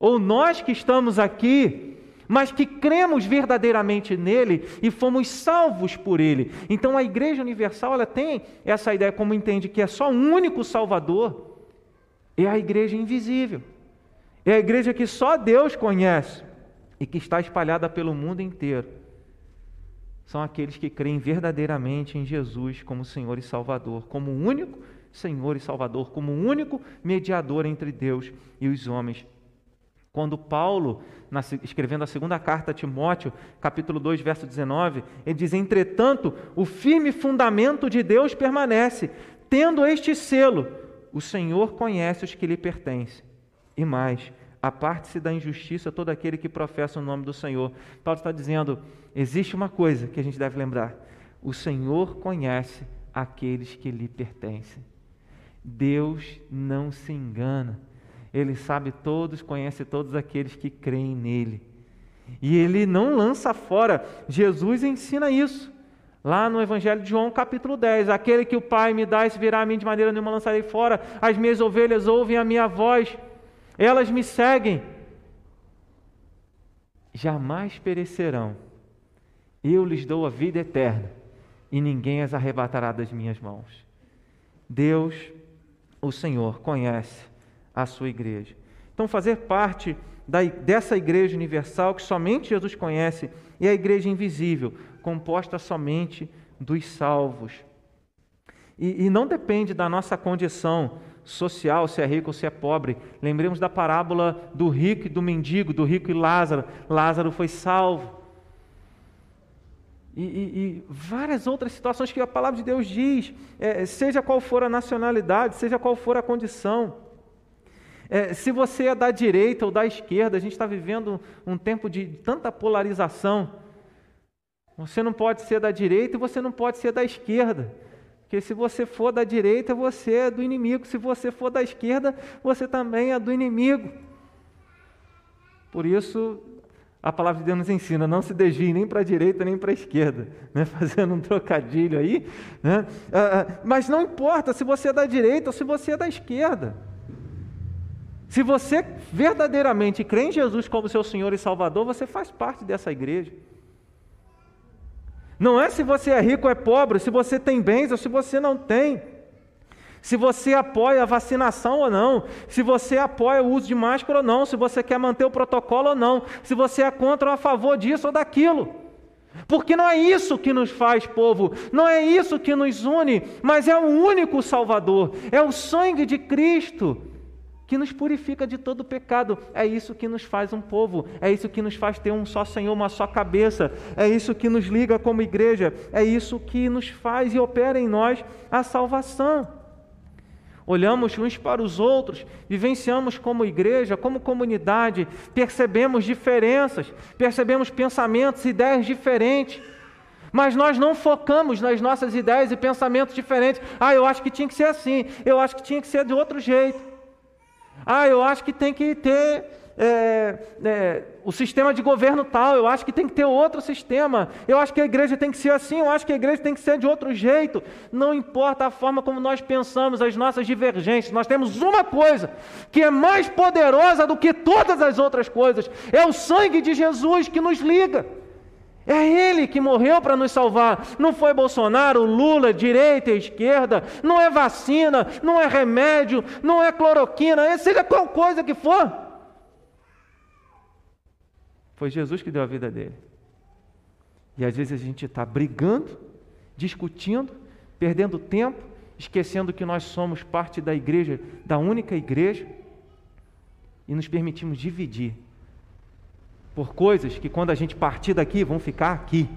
ou nós que estamos aqui, mas que cremos verdadeiramente nele e fomos salvos por ele. Então a Igreja Universal ela tem essa ideia, como entende que é só um único Salvador, é a Igreja invisível, é a Igreja que só Deus conhece e que está espalhada pelo mundo inteiro. São aqueles que creem verdadeiramente em Jesus como Senhor e Salvador, como único Senhor e Salvador, como único mediador entre Deus e os homens quando Paulo, escrevendo a segunda carta a Timóteo, capítulo 2, verso 19, ele diz: Entretanto, o firme fundamento de Deus permanece, tendo este selo: o Senhor conhece os que lhe pertencem. E mais, aparte-se da injustiça todo aquele que professa o nome do Senhor. Paulo está dizendo: existe uma coisa que a gente deve lembrar: o Senhor conhece aqueles que lhe pertencem. Deus não se engana. Ele sabe todos, conhece todos aqueles que creem nele. E ele não lança fora. Jesus ensina isso. Lá no Evangelho de João, capítulo 10: Aquele que o Pai me dá, se virá a mim de maneira nenhuma lançarei fora. As minhas ovelhas ouvem a minha voz, elas me seguem. Jamais perecerão. Eu lhes dou a vida eterna, e ninguém as arrebatará das minhas mãos. Deus, o Senhor, conhece a sua igreja. Então, fazer parte da, dessa igreja universal que somente Jesus conhece é a igreja invisível, composta somente dos salvos. E, e não depende da nossa condição social, se é rico ou se é pobre. Lembremos da parábola do rico e do mendigo, do rico e Lázaro. Lázaro foi salvo. E, e, e, várias outras situações que a palavra de Deus diz, é, seja qual for a nacionalidade, seja qual for a condição. É, se você é da direita ou da esquerda, a gente está vivendo um tempo de tanta polarização. Você não pode ser da direita e você não pode ser da esquerda. Porque se você for da direita, você é do inimigo. Se você for da esquerda, você também é do inimigo. Por isso, a palavra de Deus nos ensina: não se desvie nem para a direita nem para a esquerda, né? [laughs] fazendo um trocadilho aí. Né? Ah, ah, mas não importa se você é da direita ou se você é da esquerda. Se você verdadeiramente crê em Jesus como seu Senhor e Salvador, você faz parte dessa igreja. Não é se você é rico ou é pobre, se você tem bens ou se você não tem. Se você apoia a vacinação ou não, se você apoia o uso de máscara ou não, se você quer manter o protocolo ou não, se você é contra ou a favor disso ou daquilo. Porque não é isso que nos faz povo, não é isso que nos une, mas é o único Salvador, é o sangue de Cristo que nos purifica de todo pecado. É isso que nos faz um povo, é isso que nos faz ter um só Senhor, uma só cabeça, é isso que nos liga como igreja, é isso que nos faz e opera em nós a salvação. Olhamos uns para os outros, vivenciamos como igreja, como comunidade, percebemos diferenças, percebemos pensamentos, ideias diferentes. Mas nós não focamos nas nossas ideias e pensamentos diferentes. Ah, eu acho que tinha que ser assim, eu acho que tinha que ser de outro jeito. Ah, eu acho que tem que ter é, é, o sistema de governo tal, eu acho que tem que ter outro sistema, eu acho que a igreja tem que ser assim, eu acho que a igreja tem que ser de outro jeito. Não importa a forma como nós pensamos, as nossas divergências, nós temos uma coisa que é mais poderosa do que todas as outras coisas: é o sangue de Jesus que nos liga. É Ele que morreu para nos salvar. Não foi Bolsonaro, Lula, direita esquerda. Não é vacina, não é remédio, não é cloroquina, é seja qual coisa que for. Foi Jesus que deu a vida dele. E às vezes a gente está brigando, discutindo, perdendo tempo, esquecendo que nós somos parte da igreja, da única igreja, e nos permitimos dividir por coisas que quando a gente partir daqui vão ficar aqui.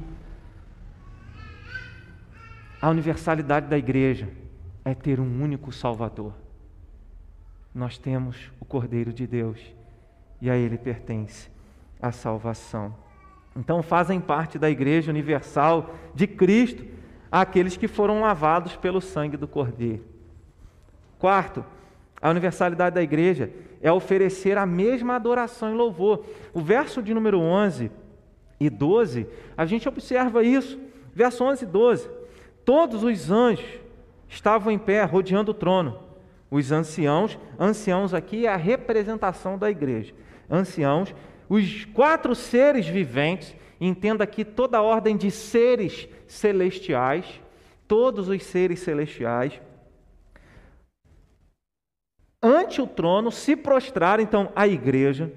A universalidade da igreja é ter um único Salvador. Nós temos o Cordeiro de Deus e a Ele pertence a salvação. Então fazem parte da igreja universal de Cristo aqueles que foram lavados pelo sangue do Cordeiro. Quarto, a universalidade da igreja é oferecer a mesma adoração e louvor. O verso de número 11 e 12, a gente observa isso. Verso 11 e 12. Todos os anjos estavam em pé, rodeando o trono. Os anciãos, anciãos aqui é a representação da igreja. Anciãos, os quatro seres viventes, entenda aqui toda a ordem de seres celestiais, todos os seres celestiais, ante o trono se prostraram, então, a igreja,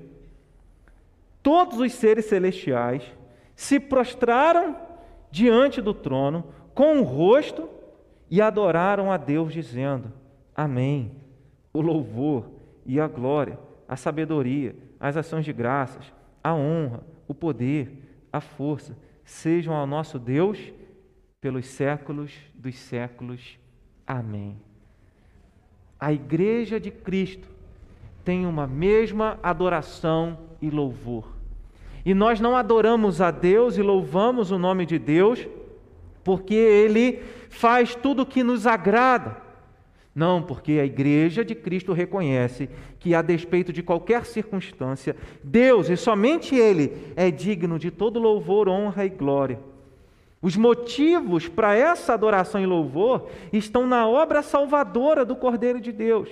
todos os seres celestiais se prostraram diante do trono com o rosto e adoraram a Deus, dizendo: Amém. O louvor e a glória, a sabedoria, as ações de graças, a honra, o poder, a força sejam ao nosso Deus pelos séculos dos séculos. Amém a igreja de Cristo tem uma mesma adoração e louvor. E nós não adoramos a Deus e louvamos o nome de Deus porque Ele faz tudo o que nos agrada. Não, porque a igreja de Cristo reconhece que, a despeito de qualquer circunstância, Deus e somente Ele é digno de todo louvor, honra e glória. Os motivos para essa adoração e louvor estão na obra salvadora do Cordeiro de Deus,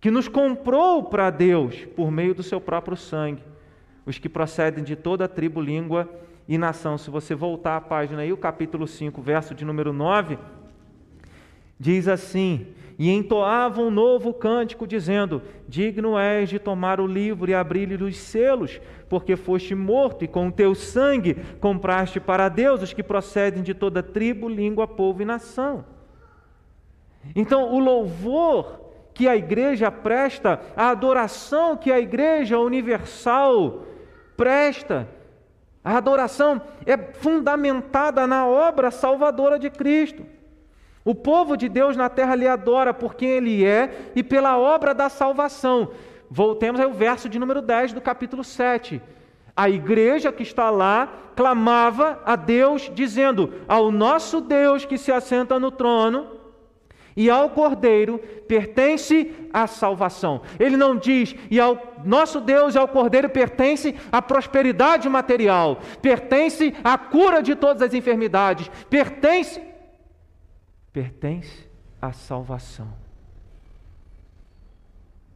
que nos comprou para Deus por meio do seu próprio sangue. Os que procedem de toda tribo, língua e nação. Se você voltar à página aí, o capítulo 5, verso de número 9, diz assim: e entoavam um novo cântico, dizendo: Digno és de tomar o livro e abrir-lhe os selos, porque foste morto e com o teu sangue compraste para Deus os que procedem de toda tribo, língua, povo e nação. Então, o louvor que a igreja presta, a adoração que a igreja universal presta, a adoração é fundamentada na obra salvadora de Cristo. O povo de Deus na terra lhe adora por quem ele é e pela obra da salvação. Voltemos ao verso de número 10 do capítulo 7. A igreja que está lá clamava a Deus, dizendo: Ao nosso Deus que se assenta no trono e ao Cordeiro pertence a salvação. Ele não diz, e ao nosso Deus e ao Cordeiro pertence a prosperidade material, pertence a cura de todas as enfermidades, pertence pertence à salvação.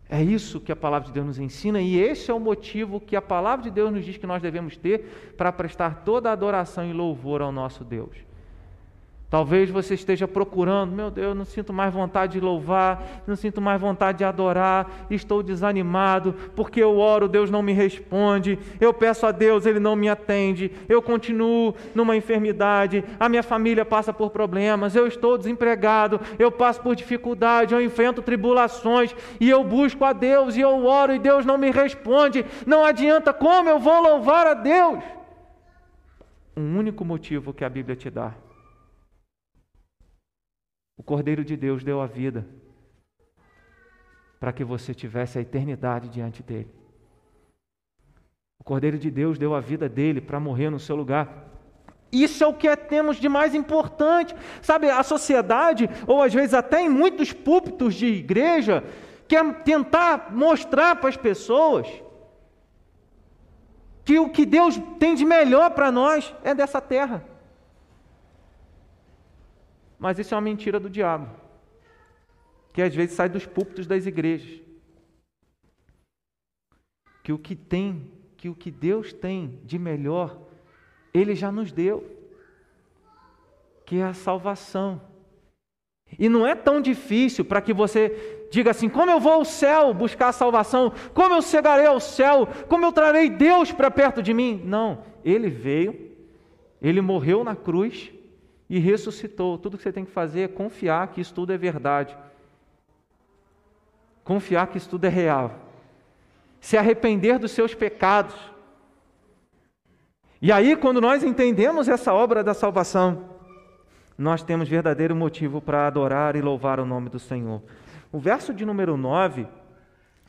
É isso que a palavra de Deus nos ensina e esse é o motivo que a palavra de Deus nos diz que nós devemos ter para prestar toda a adoração e louvor ao nosso Deus. Talvez você esteja procurando, meu Deus, não sinto mais vontade de louvar, não sinto mais vontade de adorar, estou desanimado, porque eu oro, Deus não me responde, eu peço a Deus, Ele não me atende, eu continuo numa enfermidade, a minha família passa por problemas, eu estou desempregado, eu passo por dificuldade, eu enfrento tribulações e eu busco a Deus e eu oro e Deus não me responde, não adianta, como eu vou louvar a Deus? Um único motivo que a Bíblia te dá o Cordeiro de Deus deu a vida para que você tivesse a eternidade diante dele. O Cordeiro de Deus deu a vida dele para morrer no seu lugar. Isso é o que é, temos de mais importante. Sabe, a sociedade, ou às vezes até em muitos púlpitos de igreja, quer tentar mostrar para as pessoas que o que Deus tem de melhor para nós é dessa terra. Mas isso é uma mentira do diabo, que às vezes sai dos púlpitos das igrejas. Que o que tem, que o que Deus tem de melhor, Ele já nos deu, que é a salvação. E não é tão difícil para que você diga assim: como eu vou ao céu buscar a salvação? Como eu chegarei ao céu? Como eu trarei Deus para perto de mim? Não, ele veio, ele morreu na cruz, e ressuscitou. Tudo que você tem que fazer é confiar que isso tudo é verdade. Confiar que isso tudo é real. Se arrepender dos seus pecados. E aí, quando nós entendemos essa obra da salvação, nós temos verdadeiro motivo para adorar e louvar o nome do Senhor. O verso de número 9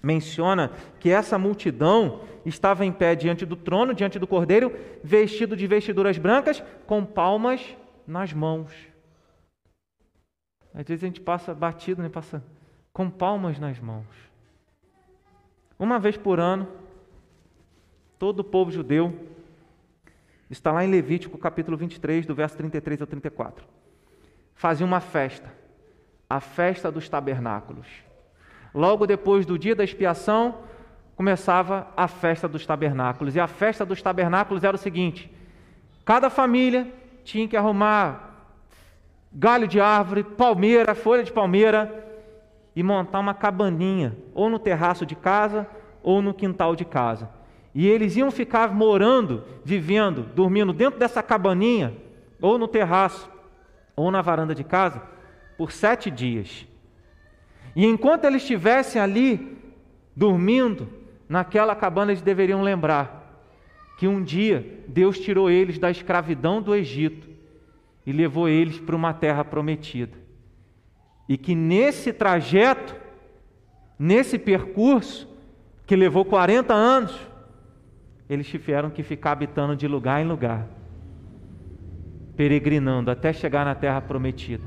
menciona que essa multidão estava em pé diante do trono, diante do cordeiro, vestido de vestiduras brancas, com palmas nas mãos. Às vezes a gente passa batido, né? passa com palmas nas mãos. Uma vez por ano, todo o povo judeu está lá em Levítico, capítulo 23, do verso 33 ao 34. Fazia uma festa, a festa dos tabernáculos. Logo depois do dia da expiação, começava a festa dos tabernáculos. E a festa dos tabernáculos era o seguinte: cada família tinha que arrumar galho de árvore, palmeira, folha de palmeira e montar uma cabaninha, ou no terraço de casa, ou no quintal de casa. E eles iam ficar morando, vivendo, dormindo dentro dessa cabaninha, ou no terraço, ou na varanda de casa, por sete dias. E enquanto eles estivessem ali, dormindo, naquela cabana, eles deveriam lembrar que um dia Deus tirou eles da escravidão do Egito e levou eles para uma terra prometida. E que nesse trajeto, nesse percurso, que levou 40 anos, eles tiveram que ficar habitando de lugar em lugar, peregrinando até chegar na terra prometida.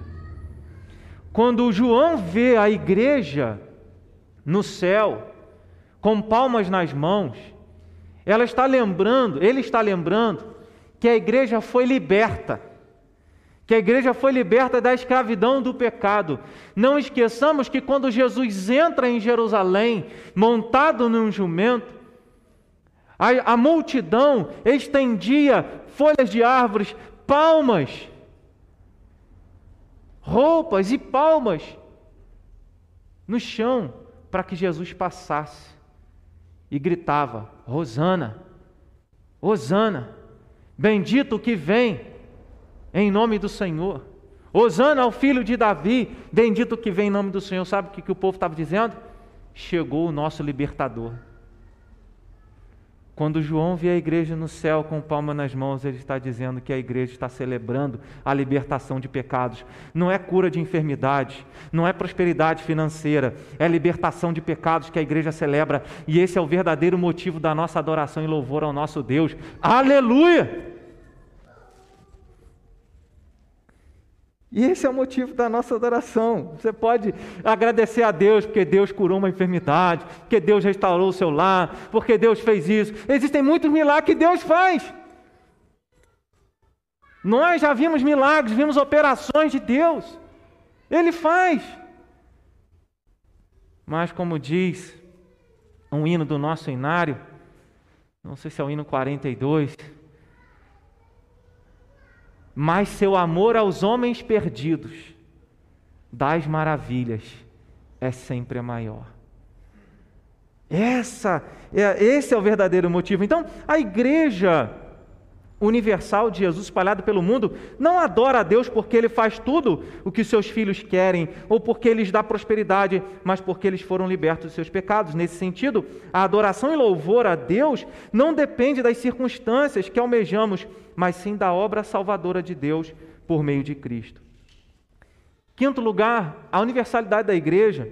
Quando João vê a igreja no céu, com palmas nas mãos, ela está lembrando, ele está lembrando que a igreja foi liberta. Que a igreja foi liberta da escravidão do pecado. Não esqueçamos que quando Jesus entra em Jerusalém, montado num jumento, a, a multidão estendia folhas de árvores, palmas, roupas e palmas no chão para que Jesus passasse e gritava: Rosana, Rosana, bendito que vem em nome do Senhor. Hosana ao filho de Davi, bendito que vem em nome do Senhor. Sabe o que, que o povo estava dizendo? Chegou o nosso libertador. Quando João vê a igreja no céu com palma nas mãos, ele está dizendo que a igreja está celebrando a libertação de pecados. Não é cura de enfermidade, não é prosperidade financeira, é libertação de pecados que a igreja celebra. E esse é o verdadeiro motivo da nossa adoração e louvor ao nosso Deus. Aleluia! E esse é o motivo da nossa adoração. Você pode agradecer a Deus porque Deus curou uma enfermidade, porque Deus restaurou o seu lar, porque Deus fez isso. Existem muitos milagres que Deus faz. Nós já vimos milagres, vimos operações de Deus. Ele faz. Mas, como diz um hino do nosso inário, não sei se é o hino 42, mas seu amor aos homens perdidos, das maravilhas, é sempre maior. Essa, é, esse é o verdadeiro motivo. Então, a igreja universal de Jesus espalhado pelo mundo não adora a Deus porque ele faz tudo o que seus filhos querem ou porque ele lhes dá prosperidade, mas porque eles foram libertos dos seus pecados. Nesse sentido, a adoração e louvor a Deus não depende das circunstâncias que almejamos, mas sim da obra salvadora de Deus por meio de Cristo. Quinto lugar, a universalidade da igreja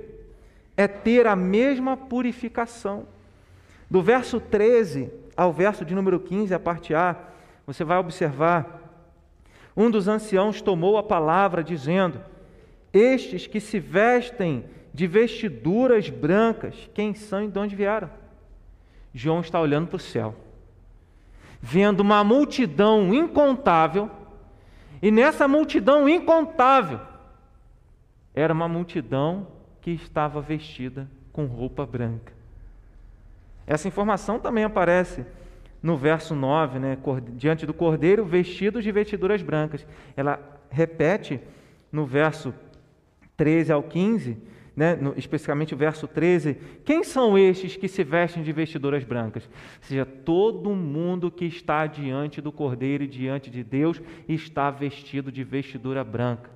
é ter a mesma purificação. Do verso 13 ao verso de número 15, a parte A, você vai observar: um dos anciãos tomou a palavra, dizendo: Estes que se vestem de vestiduras brancas, quem são e de onde vieram? João está olhando para o céu, vendo uma multidão incontável, e nessa multidão incontável, era uma multidão que estava vestida com roupa branca. Essa informação também aparece no verso 9, né, diante do cordeiro, vestidos de vestiduras brancas. Ela repete no verso 13 ao 15, né, no, especificamente o verso 13: Quem são estes que se vestem de vestiduras brancas? Ou seja, todo mundo que está diante do cordeiro e diante de Deus está vestido de vestidura branca.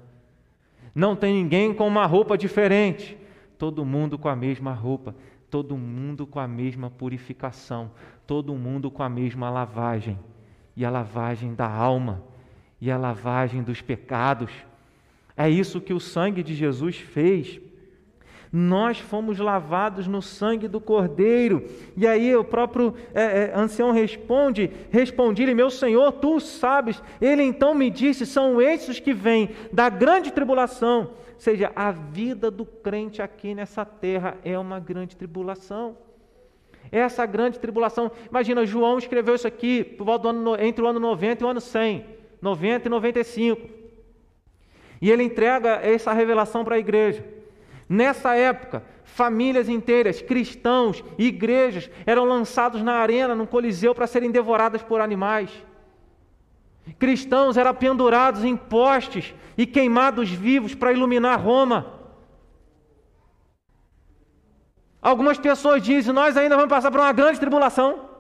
Não tem ninguém com uma roupa diferente, todo mundo com a mesma roupa todo mundo com a mesma purificação, todo mundo com a mesma lavagem, e a lavagem da alma, e a lavagem dos pecados. É isso que o sangue de Jesus fez. Nós fomos lavados no sangue do Cordeiro. E aí o próprio é, é, ancião responde: Respondi-lhe, meu Senhor, tu sabes. Ele então me disse: São esses que vêm da grande tribulação seja, a vida do crente aqui nessa terra é uma grande tribulação. Essa grande tribulação, imagina, João escreveu isso aqui entre o ano 90 e o ano 100, 90 e 95. E ele entrega essa revelação para a igreja. Nessa época, famílias inteiras, cristãos, igrejas eram lançados na arena, no coliseu, para serem devoradas por animais. Cristãos eram pendurados em postes e queimados vivos para iluminar Roma. Algumas pessoas dizem: Nós ainda vamos passar por uma grande tribulação.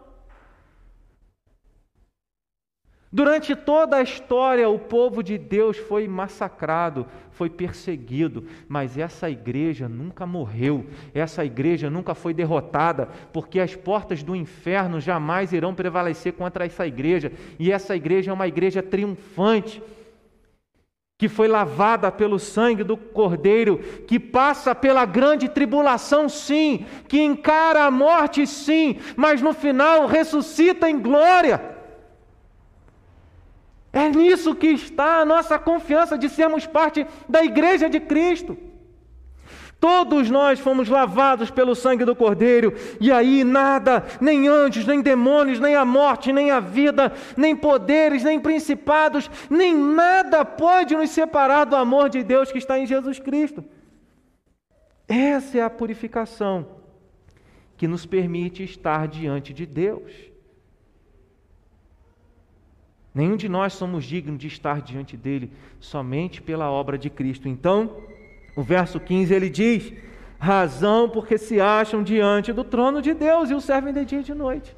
Durante toda a história, o povo de Deus foi massacrado, foi perseguido, mas essa igreja nunca morreu, essa igreja nunca foi derrotada, porque as portas do inferno jamais irão prevalecer contra essa igreja, e essa igreja é uma igreja triunfante, que foi lavada pelo sangue do Cordeiro, que passa pela grande tribulação, sim, que encara a morte, sim, mas no final ressuscita em glória. É nisso que está a nossa confiança de sermos parte da igreja de Cristo. Todos nós fomos lavados pelo sangue do Cordeiro, e aí nada, nem anjos, nem demônios, nem a morte, nem a vida, nem poderes, nem principados, nem nada pode nos separar do amor de Deus que está em Jesus Cristo. Essa é a purificação que nos permite estar diante de Deus. Nenhum de nós somos dignos de estar diante dele somente pela obra de Cristo. Então, o verso 15 ele diz: razão porque se acham diante do trono de Deus e o servem de dia e de noite.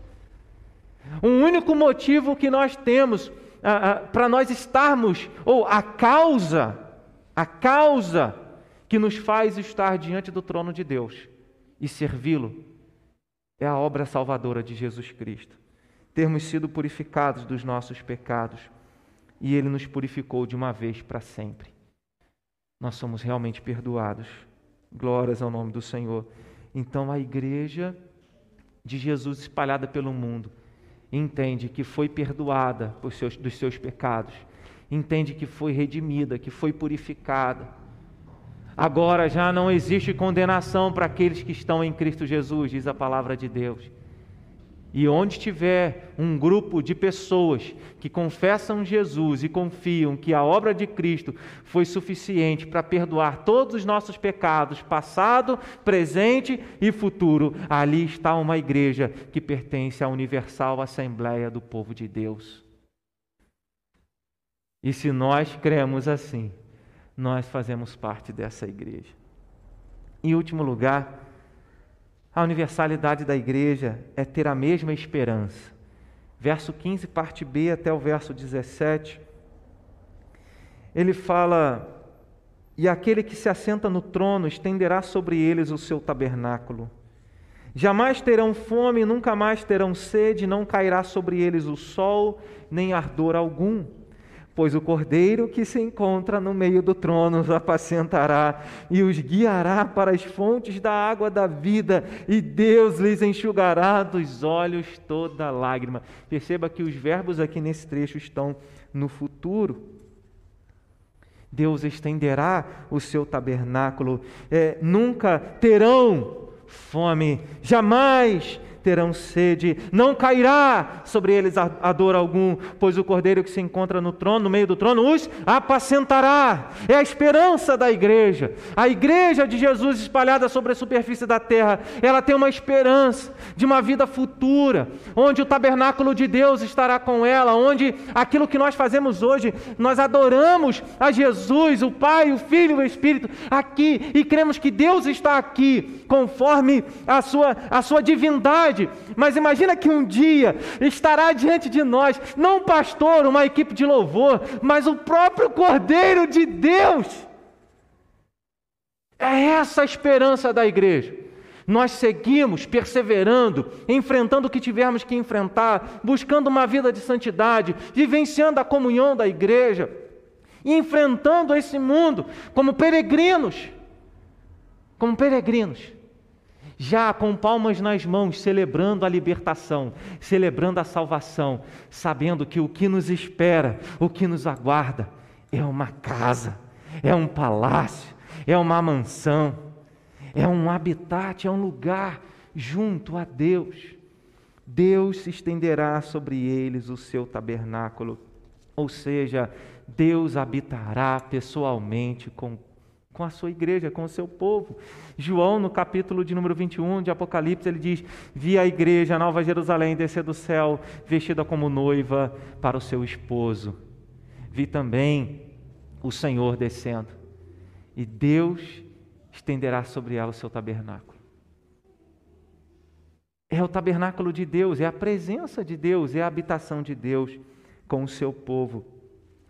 O único motivo que nós temos ah, ah, para nós estarmos, ou a causa, a causa que nos faz estar diante do trono de Deus e servi-lo, é a obra salvadora de Jesus Cristo. Termos sido purificados dos nossos pecados e Ele nos purificou de uma vez para sempre. Nós somos realmente perdoados. Glórias ao nome do Senhor. Então a igreja de Jesus espalhada pelo mundo entende que foi perdoada seus, dos seus pecados, entende que foi redimida, que foi purificada. Agora já não existe condenação para aqueles que estão em Cristo Jesus, diz a palavra de Deus. E onde tiver um grupo de pessoas que confessam Jesus e confiam que a obra de Cristo foi suficiente para perdoar todos os nossos pecados, passado, presente e futuro, ali está uma igreja que pertence à universal Assembleia do povo de Deus. E se nós cremos assim, nós fazemos parte dessa igreja. Em último lugar, a universalidade da igreja é ter a mesma esperança. Verso 15, parte B até o verso 17. Ele fala: E aquele que se assenta no trono estenderá sobre eles o seu tabernáculo. Jamais terão fome, nunca mais terão sede, não cairá sobre eles o sol, nem ardor algum Pois o cordeiro que se encontra no meio do trono os apacentará e os guiará para as fontes da água da vida, e Deus lhes enxugará dos olhos toda lágrima. Perceba que os verbos aqui nesse trecho estão no futuro. Deus estenderá o seu tabernáculo, é, nunca terão fome, jamais terão sede, não cairá sobre eles a, dor algum, pois o cordeiro que se encontra no trono, no meio do trono, os apacentará. É a esperança da igreja. A igreja de Jesus espalhada sobre a superfície da terra, ela tem uma esperança de uma vida futura, onde o tabernáculo de Deus estará com ela, onde aquilo que nós fazemos hoje, nós adoramos a Jesus, o Pai, o Filho e o Espírito aqui e cremos que Deus está aqui conforme a sua, a sua divindade mas imagina que um dia estará diante de nós, não um pastor, uma equipe de louvor, mas o próprio Cordeiro de Deus. É essa a esperança da igreja. Nós seguimos perseverando, enfrentando o que tivermos que enfrentar, buscando uma vida de santidade, vivenciando a comunhão da igreja, enfrentando esse mundo como peregrinos. Como peregrinos já com palmas nas mãos, celebrando a libertação, celebrando a salvação, sabendo que o que nos espera, o que nos aguarda, é uma casa, é um palácio, é uma mansão, é um habitat, é um lugar junto a Deus. Deus estenderá sobre eles o seu tabernáculo, ou seja, Deus habitará pessoalmente com com a sua igreja, com o seu povo. João, no capítulo de número 21 de Apocalipse, ele diz: Vi a igreja, a Nova Jerusalém, descer do céu, vestida como noiva para o seu esposo. Vi também o Senhor descendo, e Deus estenderá sobre ela o seu tabernáculo. É o tabernáculo de Deus, é a presença de Deus, é a habitação de Deus com o seu povo.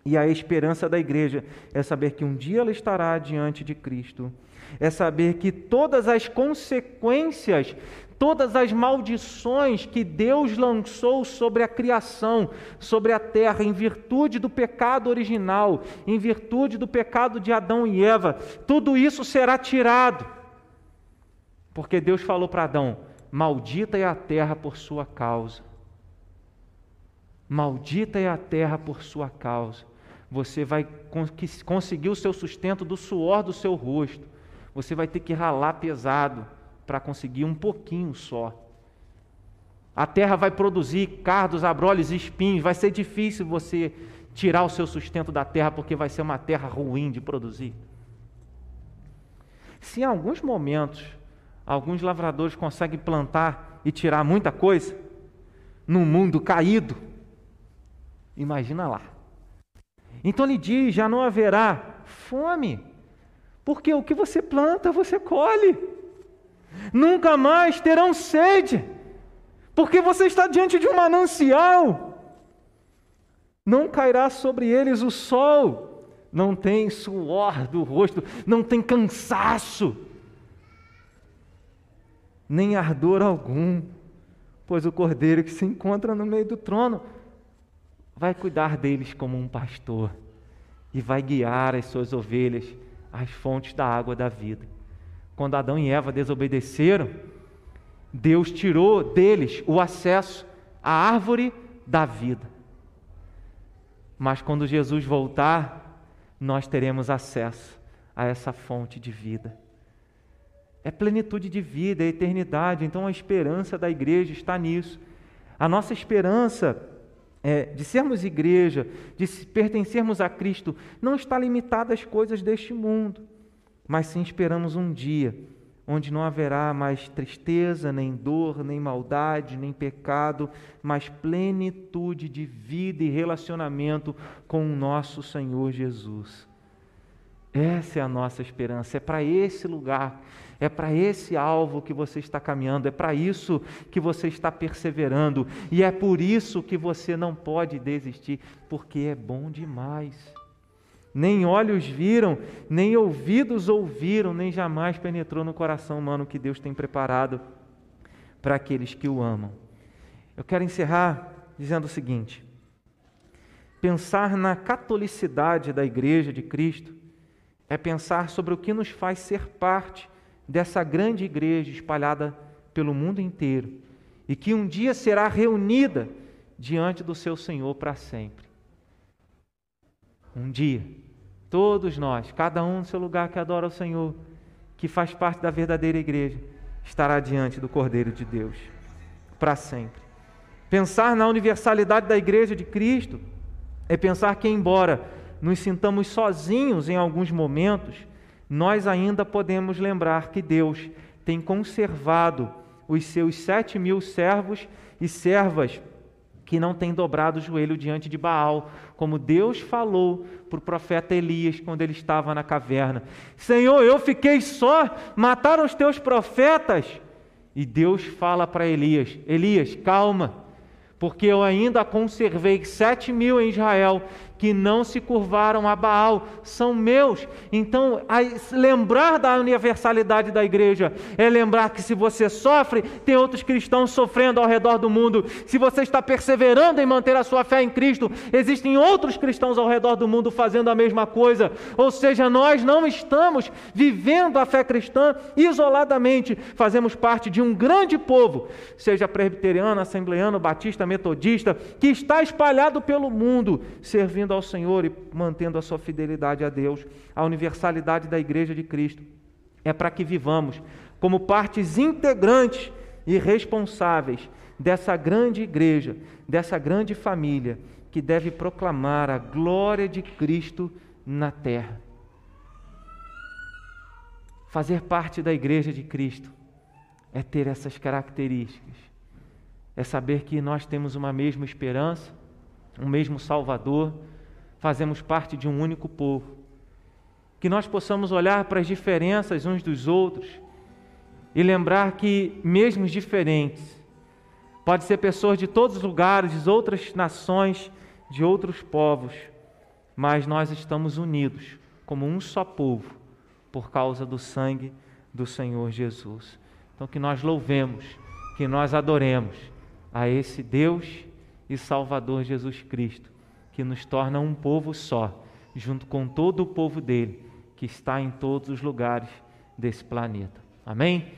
E a esperança da igreja é saber que um dia ela estará diante de Cristo, é saber que todas as consequências, todas as maldições que Deus lançou sobre a criação, sobre a terra, em virtude do pecado original, em virtude do pecado de Adão e Eva, tudo isso será tirado. Porque Deus falou para Adão: Maldita é a terra por sua causa. Maldita é a terra por sua causa você vai conseguir o seu sustento do suor do seu rosto. Você vai ter que ralar pesado para conseguir um pouquinho só. A terra vai produzir cardos, abrolhos espinhos. Vai ser difícil você tirar o seu sustento da terra, porque vai ser uma terra ruim de produzir. Se em alguns momentos alguns lavradores conseguem plantar e tirar muita coisa, num mundo caído, imagina lá. Então ele diz: já não haverá fome, porque o que você planta, você colhe. nunca mais terão sede, porque você está diante de um manancial. Não cairá sobre eles o sol, não tem suor do rosto, não tem cansaço, nem ardor algum, pois o cordeiro que se encontra no meio do trono vai cuidar deles como um pastor e vai guiar as suas ovelhas às fontes da água da vida. Quando Adão e Eva desobedeceram, Deus tirou deles o acesso à árvore da vida. Mas quando Jesus voltar, nós teremos acesso a essa fonte de vida. É plenitude de vida, é eternidade. Então a esperança da igreja está nisso. A nossa esperança é, de sermos igreja, de pertencermos a Cristo, não está limitada às coisas deste mundo, mas sim esperamos um dia onde não haverá mais tristeza, nem dor, nem maldade, nem pecado, mas plenitude de vida e relacionamento com o nosso Senhor Jesus. Essa é a nossa esperança, é para esse lugar é para esse alvo que você está caminhando, é para isso que você está perseverando, e é por isso que você não pode desistir, porque é bom demais. Nem olhos viram, nem ouvidos ouviram, nem jamais penetrou no coração humano que Deus tem preparado para aqueles que o amam. Eu quero encerrar dizendo o seguinte: pensar na catolicidade da Igreja de Cristo é pensar sobre o que nos faz ser parte dessa grande igreja espalhada pelo mundo inteiro e que um dia será reunida diante do seu Senhor para sempre. Um dia, todos nós, cada um no seu lugar que adora o Senhor, que faz parte da verdadeira igreja, estará diante do Cordeiro de Deus para sempre. Pensar na universalidade da igreja de Cristo é pensar que, embora nos sintamos sozinhos em alguns momentos, nós ainda podemos lembrar que Deus tem conservado os seus sete mil servos e servas que não têm dobrado o joelho diante de Baal, como Deus falou para o profeta Elias quando ele estava na caverna: Senhor, eu fiquei só, mataram os teus profetas. E Deus fala para Elias: Elias, calma, porque eu ainda conservei sete mil em Israel que não se curvaram a Baal, são meus. Então, lembrar da universalidade da igreja é lembrar que se você sofre, tem outros cristãos sofrendo ao redor do mundo. Se você está perseverando em manter a sua fé em Cristo, existem outros cristãos ao redor do mundo fazendo a mesma coisa. Ou seja, nós não estamos vivendo a fé cristã isoladamente, fazemos parte de um grande povo, seja presbiteriano, assembleano, batista, metodista, que está espalhado pelo mundo, servindo servindo ao Senhor e mantendo a sua fidelidade a Deus, a universalidade da Igreja de Cristo, é para que vivamos como partes integrantes e responsáveis dessa grande igreja, dessa grande família que deve proclamar a glória de Cristo na terra. Fazer parte da igreja de Cristo é ter essas características, é saber que nós temos uma mesma esperança, um mesmo Salvador, fazemos parte de um único povo. Que nós possamos olhar para as diferenças uns dos outros e lembrar que, mesmo diferentes, pode ser pessoas de todos os lugares, de outras nações, de outros povos, mas nós estamos unidos como um só povo por causa do sangue do Senhor Jesus. Então, que nós louvemos, que nós adoremos a esse Deus e Salvador Jesus Cristo que nos torna um povo só, junto com todo o povo dele, que está em todos os lugares desse planeta. Amém?